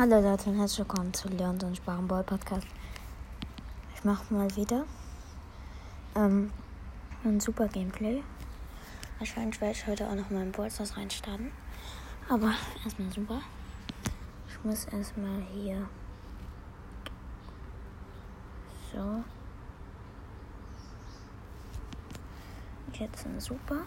Hallo Leute und herzlich willkommen zu Leon und Sparenboy Podcast. Ich mache mal wieder ähm, ein super Gameplay. Wahrscheinlich werde ich heute auch noch mal in Bolsters reinstarten. Aber erstmal super. Ich muss erstmal hier so. Jetzt ein super.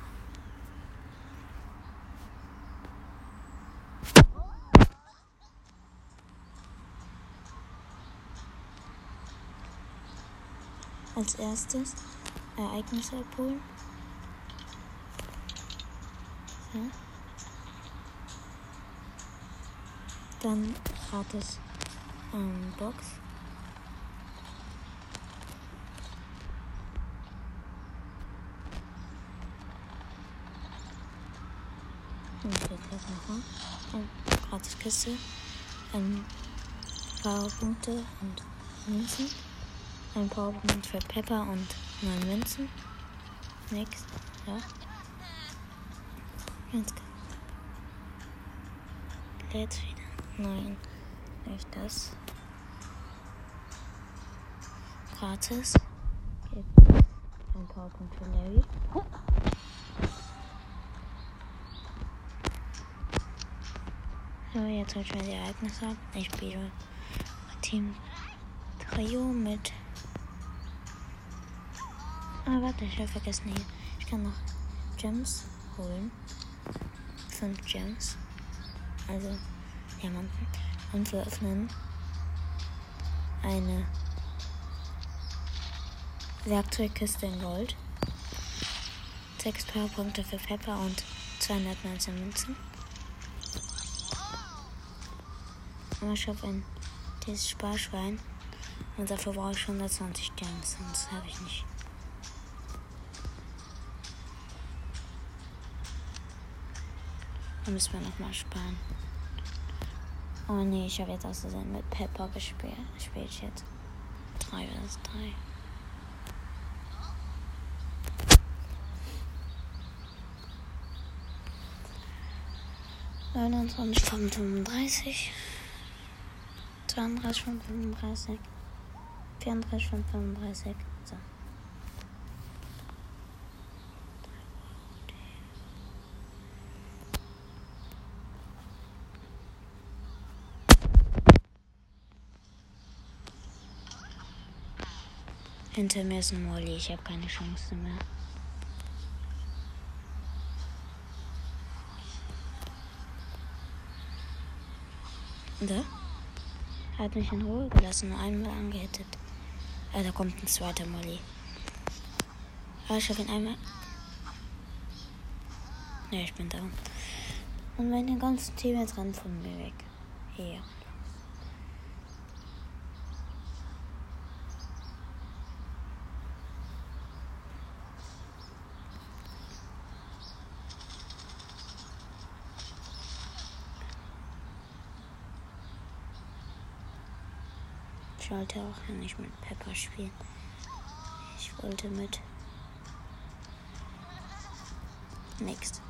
Als erstes Ereignisse abholen. So. Dann gratis ähm, Box. Und jetzt machen. Und gratis Kiste. Ein paar Punkte und Münzen. Ein Powerpunkt für Pepper und neun Münzen. Nix. Ja. Jetzt lädt wieder. Nein, nicht das. Gratis. Gibt ein Powerpunkt für Larry. So, jetzt hört schon die Ereignisse ab. Ich spiele Team Trio mit Ah, warte, ich habe vergessen hier. Ich kann noch Gems holen. Fünf Gems. Also Diamanten. Und wir öffnen eine Werkzeugkiste in Gold. Sechs Powerpunkte für Pepper und 219 Münzen. Aber ich habe ein dieses Sparschwein. Und dafür brauche ich 120 Gems, sonst habe ich nicht. Da müssen wir nochmal sparen. Oh nee, ich habe jetzt aus mit Pepper gespielt. Spiele ich jetzt 3 vs 3. Neunundzwanzig von fünfunddreißig, zweiunddreißig von fünfunddreißig, vierunddreißig von fünfunddreißig. So. Hinter mir ist ein Molly, ich habe keine Chance mehr. Da? Er hat mich in Ruhe gelassen, nur einmal angehittet. Ah, da kommt ein zweiter Molly. Aber ich habe ihn einmal. Ja, ich bin da. Und meine ganzen Team jetzt rennen von mir weg. Hier. Ich wollte auch nicht mit Pepper spielen. Ich wollte mit Next.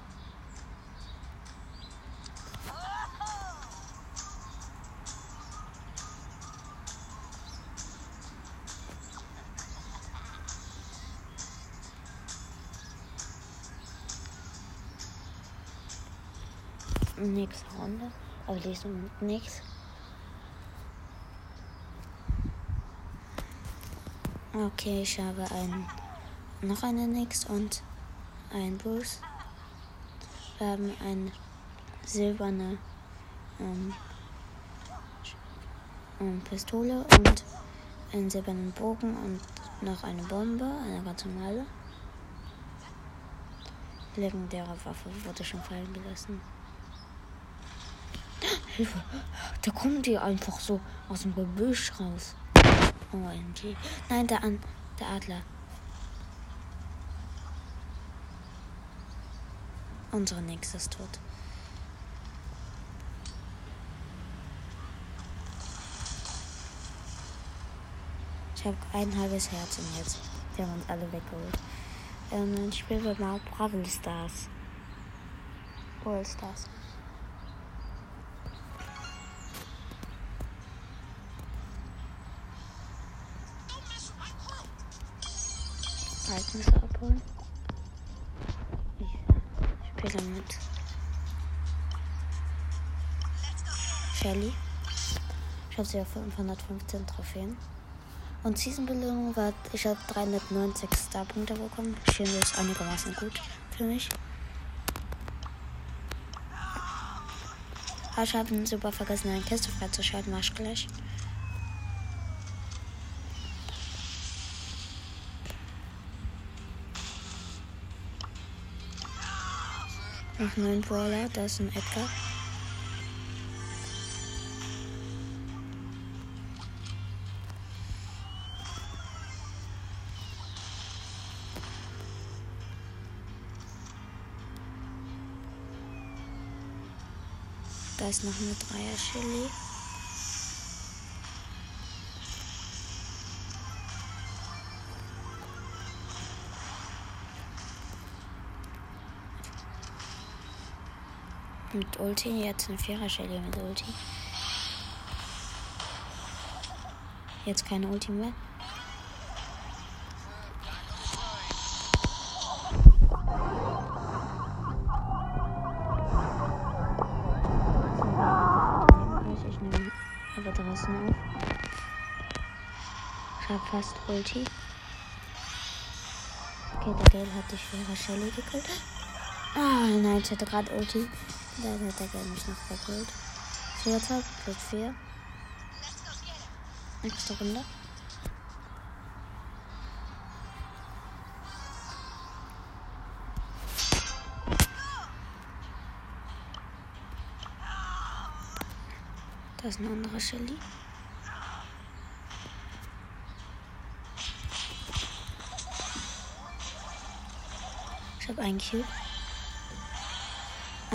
Nächste Runde. Aber die ist Okay, ich habe ein, noch eine Nix und ein Boost. Wir haben eine silberne ähm, ähm, Pistole und einen silbernen Bogen und noch eine Bombe, eine ganz normale. Legendäre Waffe wurde schon fallen gelassen. Hilfe! Da kommen die einfach so aus dem Gebüsch raus. OMG. Nein, der, An der Adler. Unsere nächste ist tot. Ich habe ein halbes Herz und jetzt. Die haben uns alle weggeholt. Ähm, ich spiele mal Bravel Stars. All Stars. Ich spiele mit Shelly. Ich habe sie auf 515 Trophäen. Und Season-Belohnung war, ich habe 390 Star-Punkte bekommen. Schimmel ist einigermaßen gut für mich. Aber ich habe super vergessen, eine Kiste freizuschalten. Mach ich gleich. Noch ein Brawler, da ist ein Edgar. Da ist noch eine Dreier-Chili. Mit Ulti, jetzt eine Vierer-Chili mit Ulti. Jetzt keine Ulti mehr. Ich nehme aber draußen auf. Ich habe fast Ulti. Okay, der Gale hat die schwere Shelly gekillt. Ah, nein, ich hatte gerade Ulti. Dann hat der Gale mich noch verkillt. Vierter, plus vier. Nächste Runde. Da ist eine andere Shelly. Ich habe einen Cube.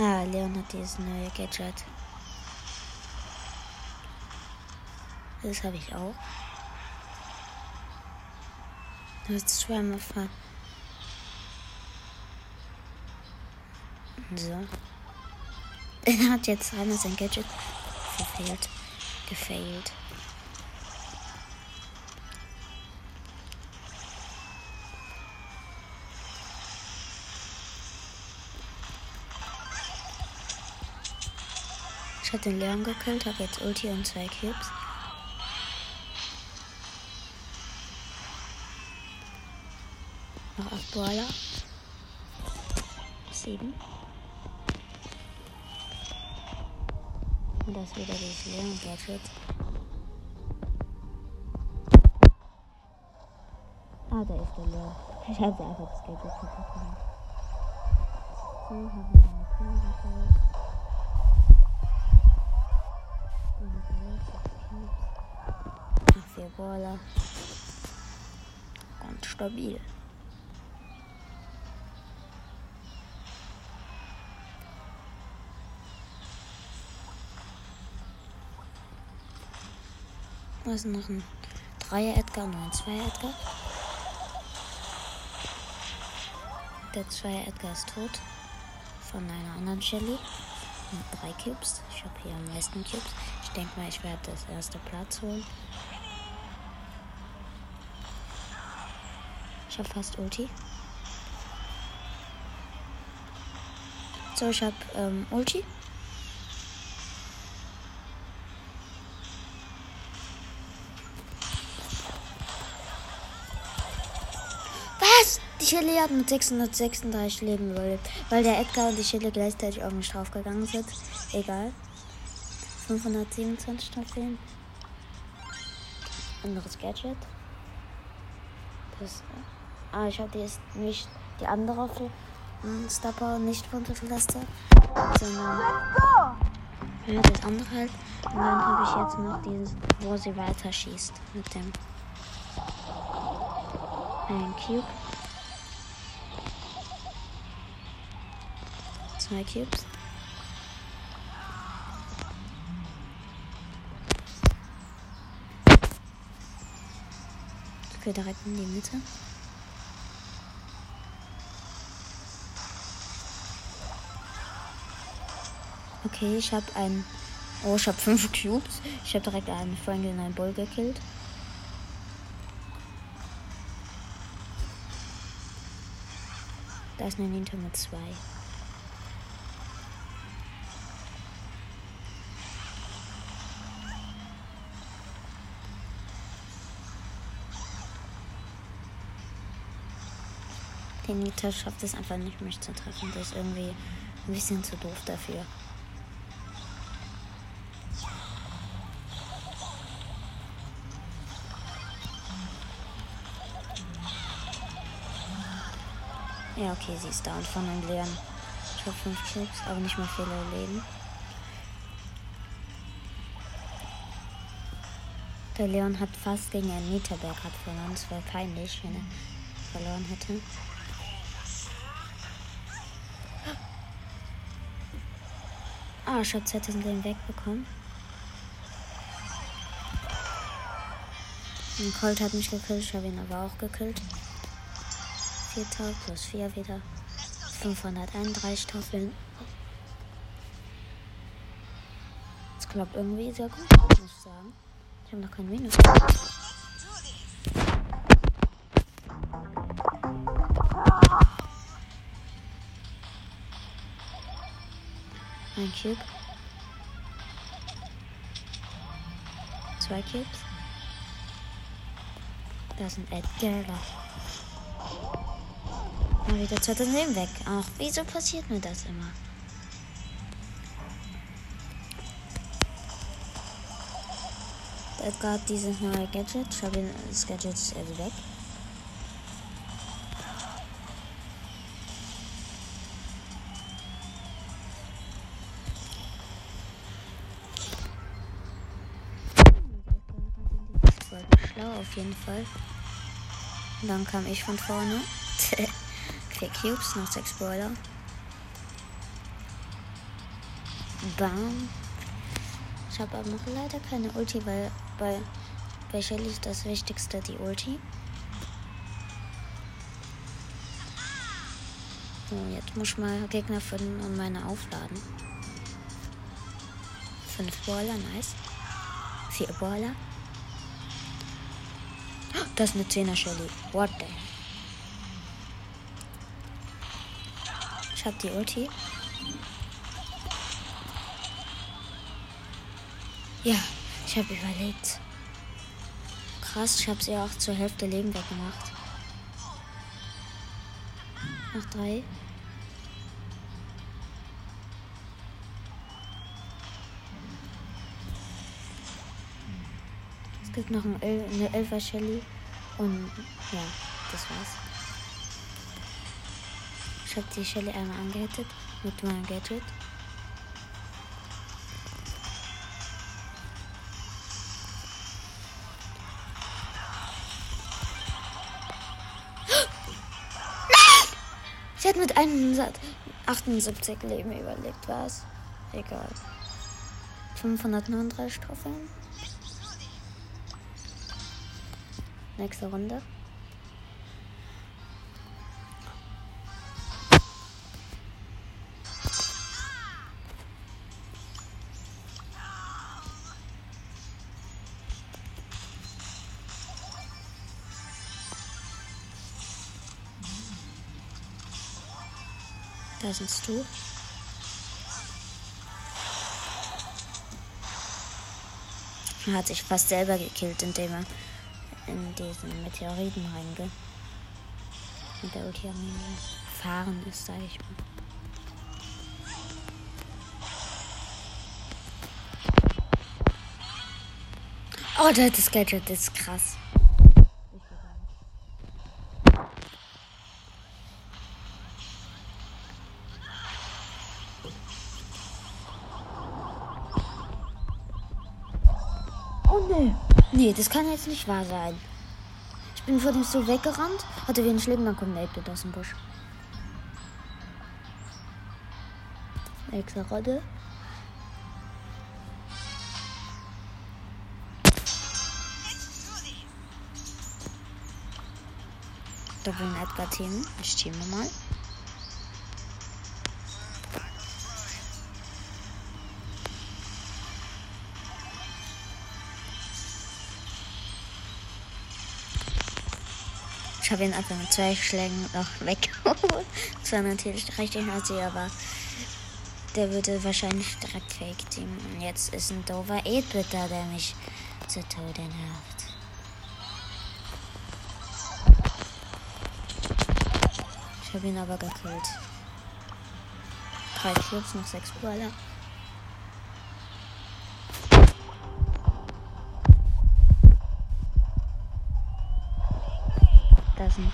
Ah, Leon hat dieses neue Gadget. Das habe ich auch. Jetzt zweimal fahren. So. Er hat jetzt einmal sein Gadget verfehlt. Gefailt. Ich habe den Leon gekillt, habe jetzt Ulti und zwei Cubes. Noch acht Brawler. Sieben. Und das wieder dieses Leon Gadget. Ah, da ist der Leon. Ich habe einfach das Gadget vergessen. So, haben wir Brawler. Ganz stabil. Da ist noch ein Dreier Edgar und ein Zweier Edgar. Der Zweier Edgar ist tot. Von einer anderen Shelly. Mit drei Cubes. Ich habe hier am meisten Cubes. Ich denke mal, ich werde das erste Platz holen. Habe fast Ulti. So, ich habe ähm, Ulti. Was? Die Shelly hat mit 636 Leben überlebt, weil der Edgar und die Shelly gleichzeitig auf mich draufgegangen sind. Egal. 527 Trophäen. Anderes Gadget. Das, ah, ich habe jetzt nicht die andere ähm, Stopper nicht runtergelassen, sondern ja, das andere halt. Und dann habe ich jetzt noch dieses, wo sie weiter schießt mit dem ein Cube. Zwei Cubes. Gehe direkt in die Mitte. Okay, ich habe ein. Oh, ich habe fünf Cubes. Ich habe direkt einen Freundin in einen Bull gekillt. Da ist eine Nita mit zwei. Die Nita schafft es einfach nicht, mich zu treffen. Das ist irgendwie ein bisschen zu doof dafür. Ja, okay, sie ist da und von einem Leon. Ich habe fünf Cubes, aber nicht mehr viele Leben. Der Leon hat fast gegen einen Mieterberg verloren. Es wäre peinlich, wenn er verloren hätte. Ah, ich habe 2000 Leben wegbekommen. Ein Colt hat mich gekillt, ich habe ihn aber auch gekillt. 4000 plus 4 wieder. 531 Tafeln. Das klappt irgendwie sehr gut, muss ich sagen. Ich habe noch kein Minus. Ein Cube. Zwei Cubes. Da sind Edgar. Mal wieder 2000 Leben weg. Ach, wieso passiert mir das immer? Edgar hat dieses neue Gadget. Ich habe das Gadget ist also weg. schlau auf jeden Fall. Und dann kam ich von vorne. Vier Cubes, noch sechs Brawler. Bam. Ich habe aber noch leider keine Ulti, weil bei, bei Shelly ist das Wichtigste die Ulti. So, jetzt muss ich mal Gegner finden und meine aufladen. Fünf Brawler, nice. Vier Brawler. Das ist eine 10er Shelly. What the? Ich hab die Ulti. Ja, ich habe überlebt. Krass, ich habe sie auch zur Hälfte Leben weggemacht. Noch drei. Es gibt noch eine Elfer Shelly. Und ja, das war's. Ich habe die Shelly einmal angehittet mit meinem Gadget. Sie hat mit 178 Leben überlebt, was? Egal. 539 Trophäen. Nächste Runde. Da sitzt du. Er hat sich fast selber gekillt, indem er in diesen Meteoriten reinge mit der Ulti fahren ist, sage ich mal. Oh, das Gadget ist krass. Nee, das kann jetzt nicht wahr sein. Ich bin vor dem so weggerannt, hatte wenig Leben, dann kommt 8 aus dem Busch. Nächste Rodde. Da will Edgar teamen. Ich teame mal. Ich habe ihn einfach mit zwei Schlägen noch weggeholt. Das war natürlich richtig assi, aber der würde wahrscheinlich direkt fake teamen. Und jetzt ist ein doofer 8-Bit da, der mich zu Tode nervt. Ich habe ihn aber gekillt. Drei Cubes, noch sechs Brawler. Sind.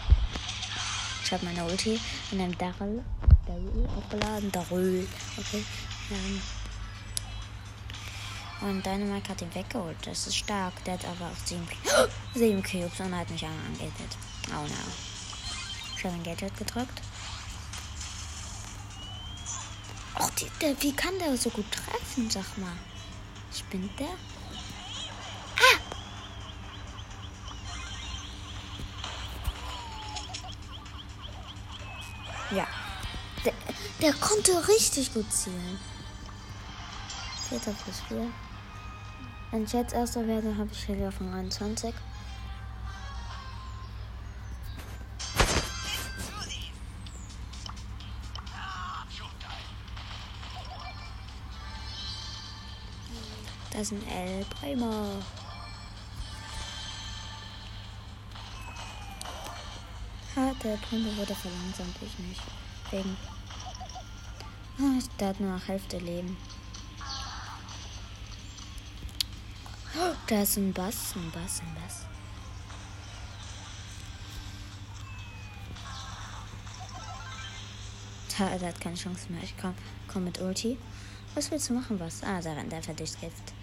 Ich habe meine Ulti in einem Darrell, Darrell aufgeladen. Darrell. Okay. Ähm. Und Dynamite hat ihn weggeholt. Das ist stark. Der hat aber auch sieben, sieben Cubes und hat mich angeetet. Oh no. Ich habe ein Gadget gedrückt. Och, die, der, wie kann der so gut treffen, sag mal? Spinnt der? Ja. Der, der konnte richtig gut zielen. Vierter plus vier. Wenn ich jetzt erster werde, habe ich Hilfe von 21. Da ist ein El der Primo wurde verlangsamt, ich nicht. Wegen. Ah, der hat nur noch Hälfte Leben. Da ist ein Bass, ein Bass, ein Bass. Da, der hat keine Chance mehr. Ich komm, komm mit Ulti. Was willst du machen, was? Ah, da rennt einfach durchs Gift.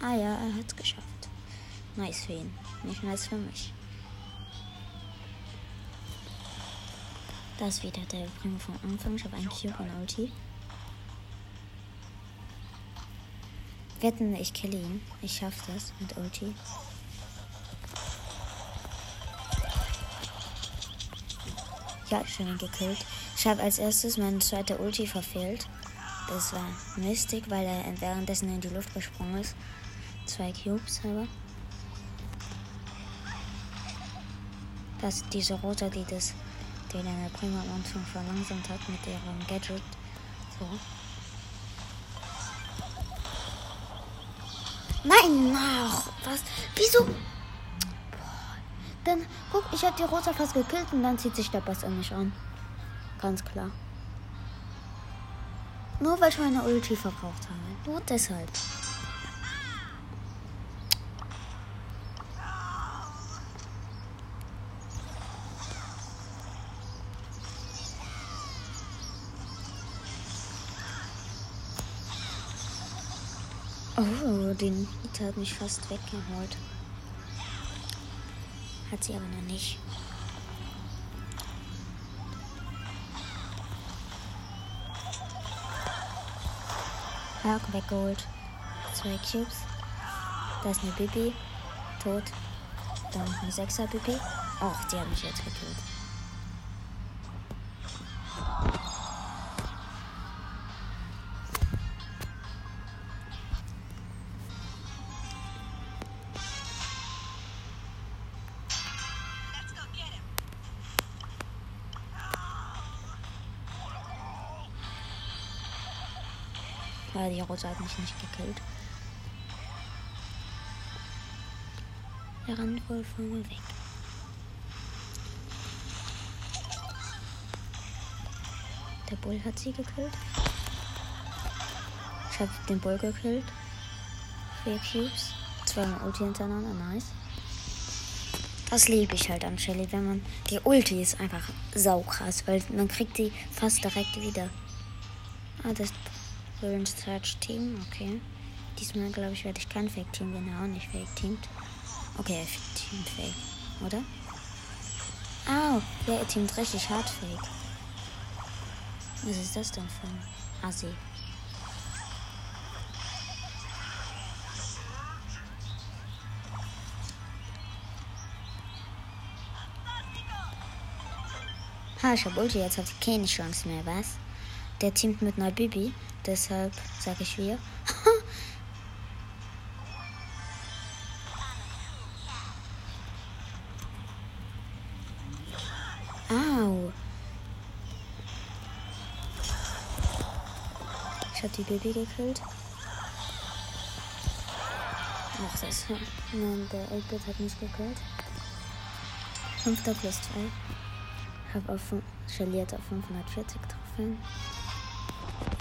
Ah ja, er hat's geschafft. Nice für ihn. Nicht nice für mich. Da ist wieder der Primo vom Anfang. Ich habe einen Cube und Ulti. Wetten, ich kill ihn. Ich schaff das mit Ulti. Ja, ich habe ihn gekillt. Ich habe als erstes meine zweite Ulti verfehlt. Das war Mystic, weil er währenddessen in die Luft gesprungen ist. Zwei Cubes aber. Das ist diese rote, die das, die deine Prima am Anfang verlangsamt hat mit ihrem Gadget. So. Nein, ach, was? Wieso? Boah. Dann, guck, ich hab die Rosa fast gekillt und dann zieht sich der Boss an mich an. Ganz klar. Nur weil ich meine Ulti verbraucht habe. Nur deshalb. Oh, den Hit hat mich fast weggeholt. Hat sie aber noch nicht. Hulk weggeholt. Zwei Cubes. Da ist eine Bibi. Tot. Dann noch eine Sechser Bibi. Och, die hat mich jetzt gekillt. Die Rosa hat mich nicht gekillt. Er rennt wohl von mir weg. Der Bull hat sie gekillt. Ich habe den Bull gekillt. Vier Cubes. Zwei Ulti hintereinander. Nice. Das liebe ich halt an Shelly, wenn man. Die Ulti ist einfach saukrass, weil man kriegt die fast direkt wieder. Ah, das Brilliant Search Team, okay. Diesmal glaube ich werde ich kein Fake Team, wenn er auch nicht Fake teamt. Okay, er teamt Fake, oder? Au, oh, ja, teamt richtig hart Fake. Was ist das denn für ein Assi? Ha, ich hab Ulti, jetzt hat sie keine Chance mehr, was? Der teamt mit einer Bibi. Deshalb sag ich wir. Au. Ich hab die Bibi gekillt. Ach, das. Nein, der Elbit hat mich gekillt. Fünfter plus zwei. Hab auf, skaliert auf 540 Trophäen.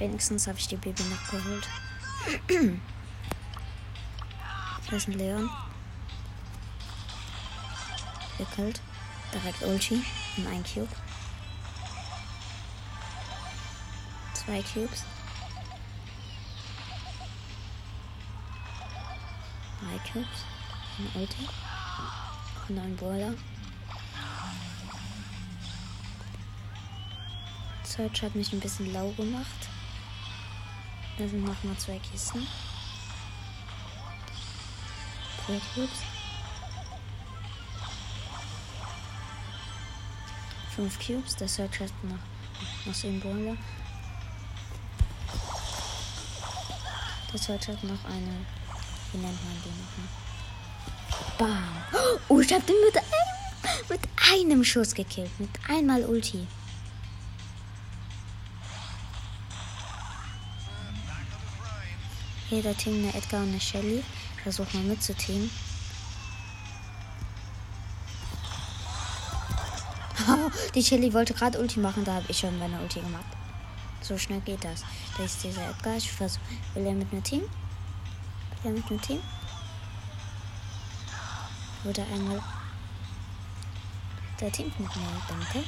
Wenigstens habe ich die Baby noch geholt. Hier ist ein Leon. Gekillt. Direkt Ulti. Und ein Cube. Zwei Cubes. Drei Cubes. Ein Ulti. Und ein Brawler. Search hat mich ein bisschen lau gemacht. Da sind nochmal zwei Kisten. Cubes. Fünf Cubes. Der Search hat noch, noch Symbole. Der Search hat noch eine. Wie nennt man die nochmal? Bam! Oh, ich hab den mit einem, mit einem Schuss gekillt. Mit einmal Ulti. Jeder Team eine Edgar und eine Shelly. Ich versuche mal mitzuteamen. Die Shelly wollte gerade Ulti machen, da habe ich schon meine Ulti gemacht. So schnell geht das. Da ist dieser Edgar. Ich versuche. Will er mit mir Team? Will er mit mir Team? Wurde einmal. Der Team mit mir, danke.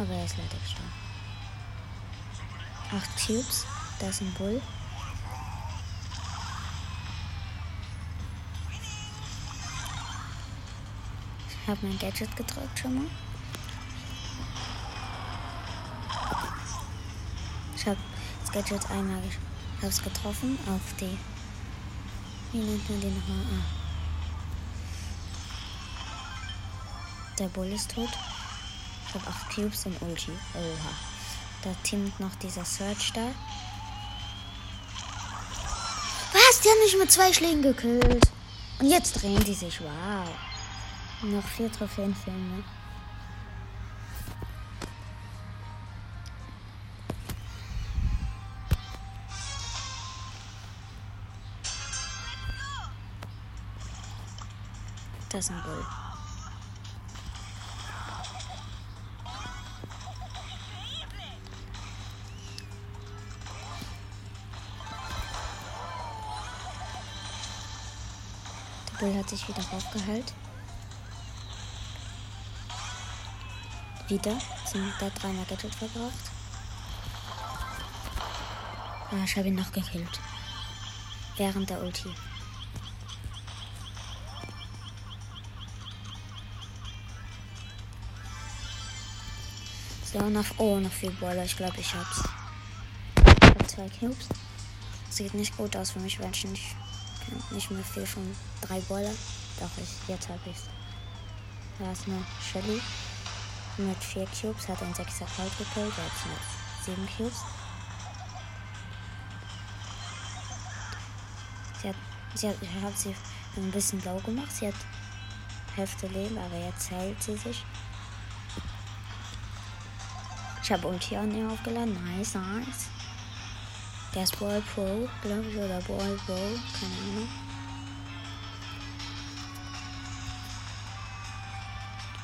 Aber er ist leider gestorben. Acht Cubes. Da ist ein Bull. Ich habe mein Gadget gedrückt schon mal. Ich habe das Gadget einmal hab's getroffen auf die. Wie nennt man den nochmal? Ah. Der Bull ist tot. Habe 8 Cubes und Ulti. Oha. Da teamt noch dieser Search da. Was? Die haben mich mit zwei Schlägen gekillt. Und jetzt drehen die sich. Wow. Noch vier Trophäen fehlen mir. Das ist ein Bull. Bull hat sich wieder aufgeheilt. Wieder sind da dreimal Gadget verbraucht. Ah, ich habe ihn noch gekillt. Während der Ulti. So, noch, oh, noch viel Baller. Ich glaube, ich hab's. Ich hab zwei Cubes. Sieht nicht gut aus für mich, wenn ich nicht nicht mehr viel von drei Boiler. Doch, ich, jetzt habe ich's. Da ist eine Shelly mit vier Cubes, hat ein 6er Kalt gekillt, jetzt mit sieben Cubes. Sie hat, sie hat, ich habe sie ein bisschen low gemacht. Sie hat Hälfte Leben, aber jetzt hält sie sich. Ich habe Ulti an ihr aufgeladen. Nice, nice. Der ist Ball Pro, glaube ich, oder Ball Pro, keine Ahnung.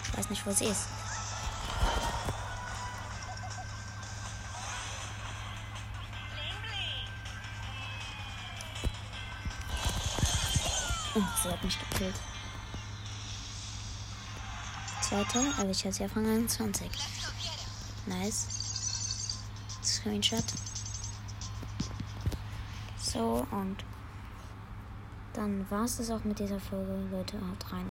Ich weiß nicht, wo sie ist. Oh, sie hat mich gekillt. Zweiter, aber ich hatte sie auf Rang 21. Nice. Screenshot. So, und dann war es das auch mit dieser Folge. Leute, haut rein.